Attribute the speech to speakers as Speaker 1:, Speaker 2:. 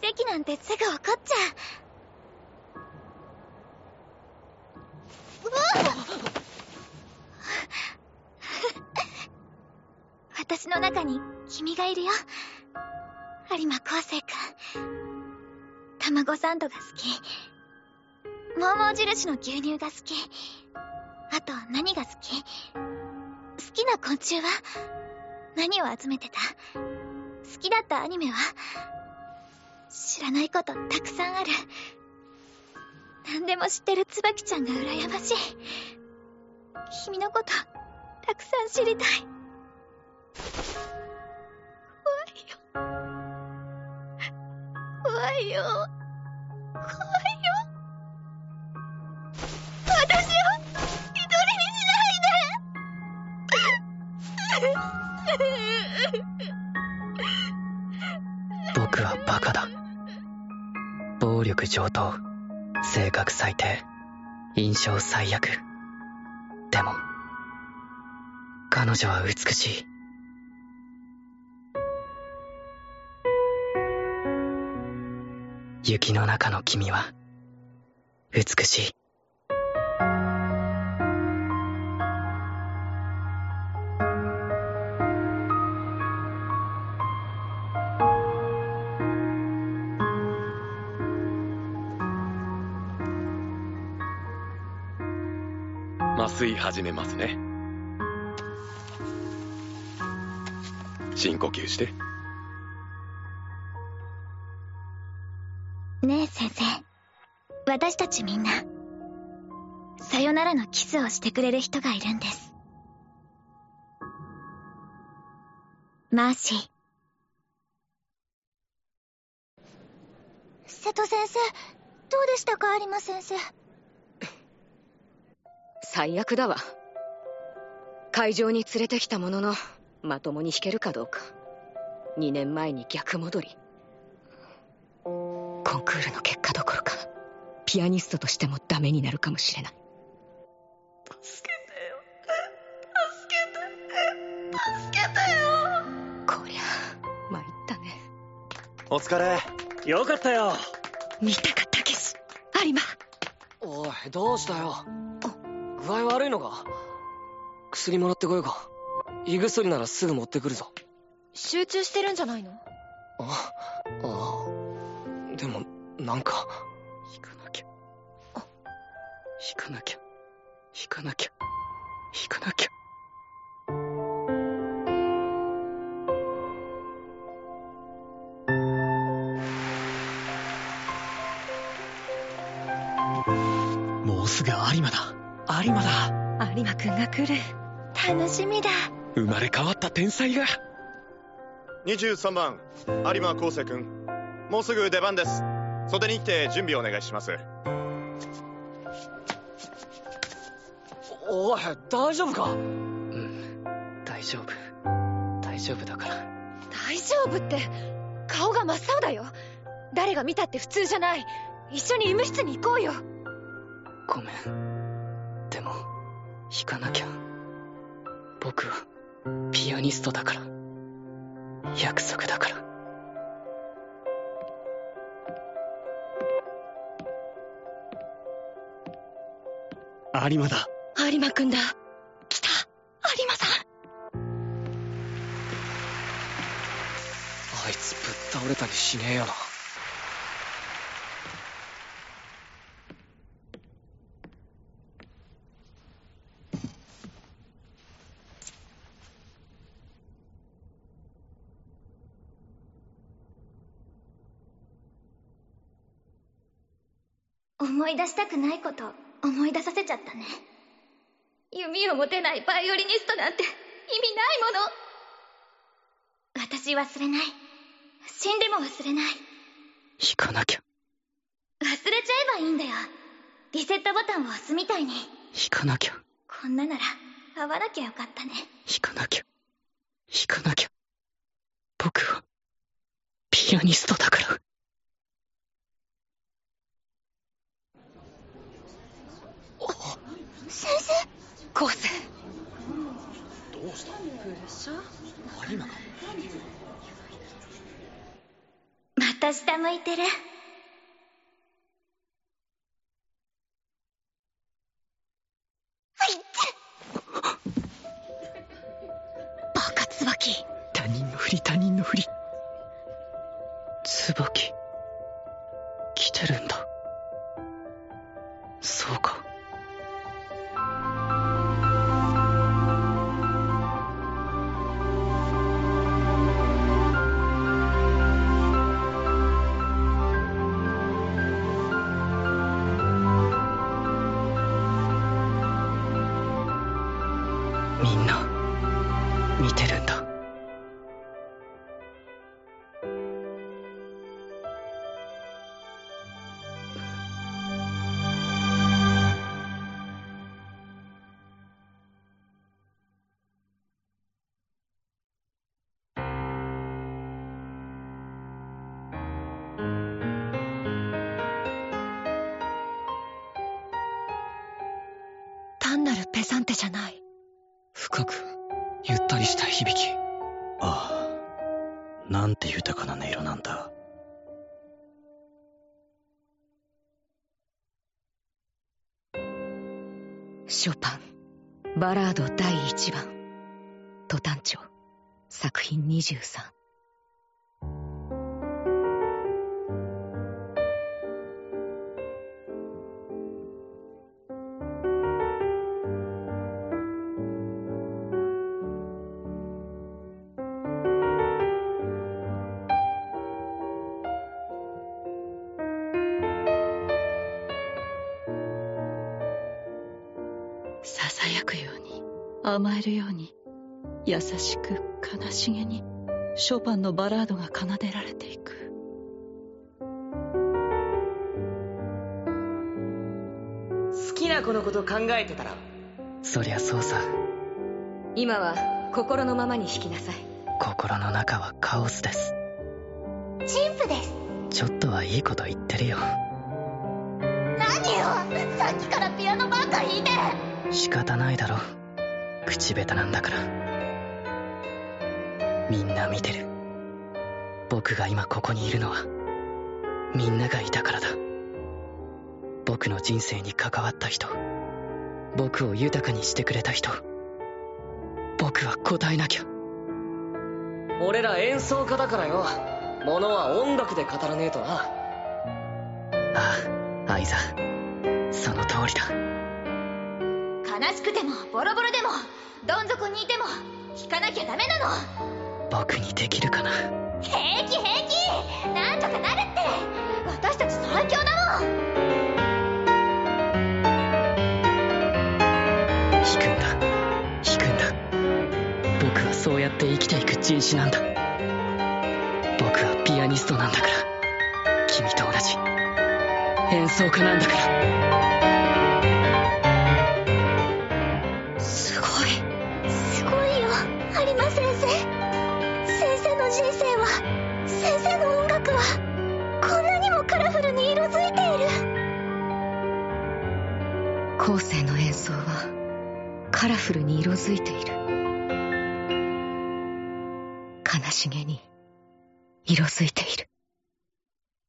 Speaker 1: 奇跡なんてすぐ起こっちゃう。うわ私の中に君がいるよ。有馬昴生君。卵サンドが好きモーモー印の牛乳が好き。あと何が好き。好きな昆虫は？何を集めてた？好きだったアニメは？知らないことたくさんある。何でも知ってる椿ちゃんが羨ましい。君のことたくさん知りたい。怖いよ。怖いよ。怖いよ。私を一人にしないで。
Speaker 2: 僕はバカだ。能力上等性格最低印象最悪。でも彼女は美しい。雪の中の君は美しい。
Speaker 3: 麻酔始めますね。深呼吸して。
Speaker 1: ねえ先生。私たちみんな。さよならのキスをしてくれる人がいるんです。マーシー。瀬戸先生どうでしたか？有馬先生。
Speaker 4: 最悪だわ。会場に連れてきたもののまともに弾けるかどうか。2年前に逆戻り。コンクールの結果どころかピアニストとしてもダメになるかもしれない。
Speaker 5: 助けてよ。助けて。助けてよ。
Speaker 4: こりゃ参ったね。
Speaker 6: お疲れ。
Speaker 7: よかったよ。
Speaker 4: 見たかたけし有馬。
Speaker 8: おいどうしたよ具合悪いのか？薬もらってこようか？胃薬ならすぐ持ってくるぞ。
Speaker 9: 集中してるんじゃないの？
Speaker 8: あああでもなんか。
Speaker 2: 引かなきゃ。引かなきゃ。引かなきゃ。引かなきゃ。
Speaker 7: もうすぐ有馬だ有馬だ。
Speaker 4: 有馬くんが来る。
Speaker 1: 楽しみだ。
Speaker 3: 生まれ変わった天才が。
Speaker 6: 23番有馬昴生君もうすぐ出番です。袖に来て準備お願いします。
Speaker 8: おい大丈夫か？
Speaker 2: うん。大丈夫。大丈夫だから。
Speaker 9: 大丈夫って顔が真っ青だよ。誰が見たって普通じゃない。一緒に医務室に行こうよ。
Speaker 2: ごめんでも弾かなきゃ。僕はピアニストだから。約束だから。
Speaker 7: 有馬だ。
Speaker 4: 有馬くんだ。来た。有馬さん。
Speaker 8: あいつぶっ倒れたりしねえよな
Speaker 1: 思い出したくないこと思い出させちゃったね。弓を持てないバイオリニストなんて意味ないもの。私忘れない。死んでも忘れない。
Speaker 2: 弾かなきゃ。
Speaker 1: 忘れちゃえばいいんだよ。リセットボタンを押すみたいに。
Speaker 2: 弾かなきゃ。
Speaker 1: こんななら会わなきゃよかったね。
Speaker 2: 弾かなきゃ。弾かなきゃ。僕はピアニストだから
Speaker 1: 先生
Speaker 4: 昴生
Speaker 6: どうした？
Speaker 4: プレッシャー
Speaker 6: 有馬が
Speaker 1: まと下向いてる。
Speaker 9: バカ椿
Speaker 7: 他人のふり他人のふり。
Speaker 2: 椿。来てるんだ。
Speaker 9: ペサンテじゃない。
Speaker 7: 深くゆったりした響き。
Speaker 10: ああ。なんて豊かな音色なんだ。
Speaker 4: ショパンバラード第1番。トタンチョ作品23
Speaker 5: ささやくように甘えるように優しく悲しげにショパンのバラードが奏でられていく。
Speaker 8: 好きな子のこと考えてたら。
Speaker 2: そりゃそうさ。
Speaker 4: 今は心のままに弾きなさい。
Speaker 2: 心の中はカオスです。
Speaker 1: 神父です。
Speaker 2: ちょっとはいいこと言ってるよ。
Speaker 1: 何よさっきからピアノばっか弾いて
Speaker 2: 仕方ないだろ。口下手なんだから。みんな見てる。僕が今ここにいるのは。みんながいたからだ。僕の人生に関わった人。僕を豊かにしてくれた人。僕は答えなきゃ。
Speaker 8: 俺ら演奏家だからよ。物は音楽で語らねえとな。
Speaker 2: ああアイザその通りだ
Speaker 1: 悲しくてもボロボロでもどん底にいても弾かなきゃダメなの。
Speaker 2: 僕にできるかな？
Speaker 1: 平気平気。なんとかなるって。私たち最強だもん
Speaker 2: 弾くんだ。弾くんだ。僕はそうやって生きていく人種なんだ。僕はピアニストなんだから。君と同じ。演奏家なんだから
Speaker 1: 人生は先生の音楽はこんなにもカラフルに色づいている。
Speaker 4: 後世の演奏はカラフルに色づいている。悲しげに色づいている。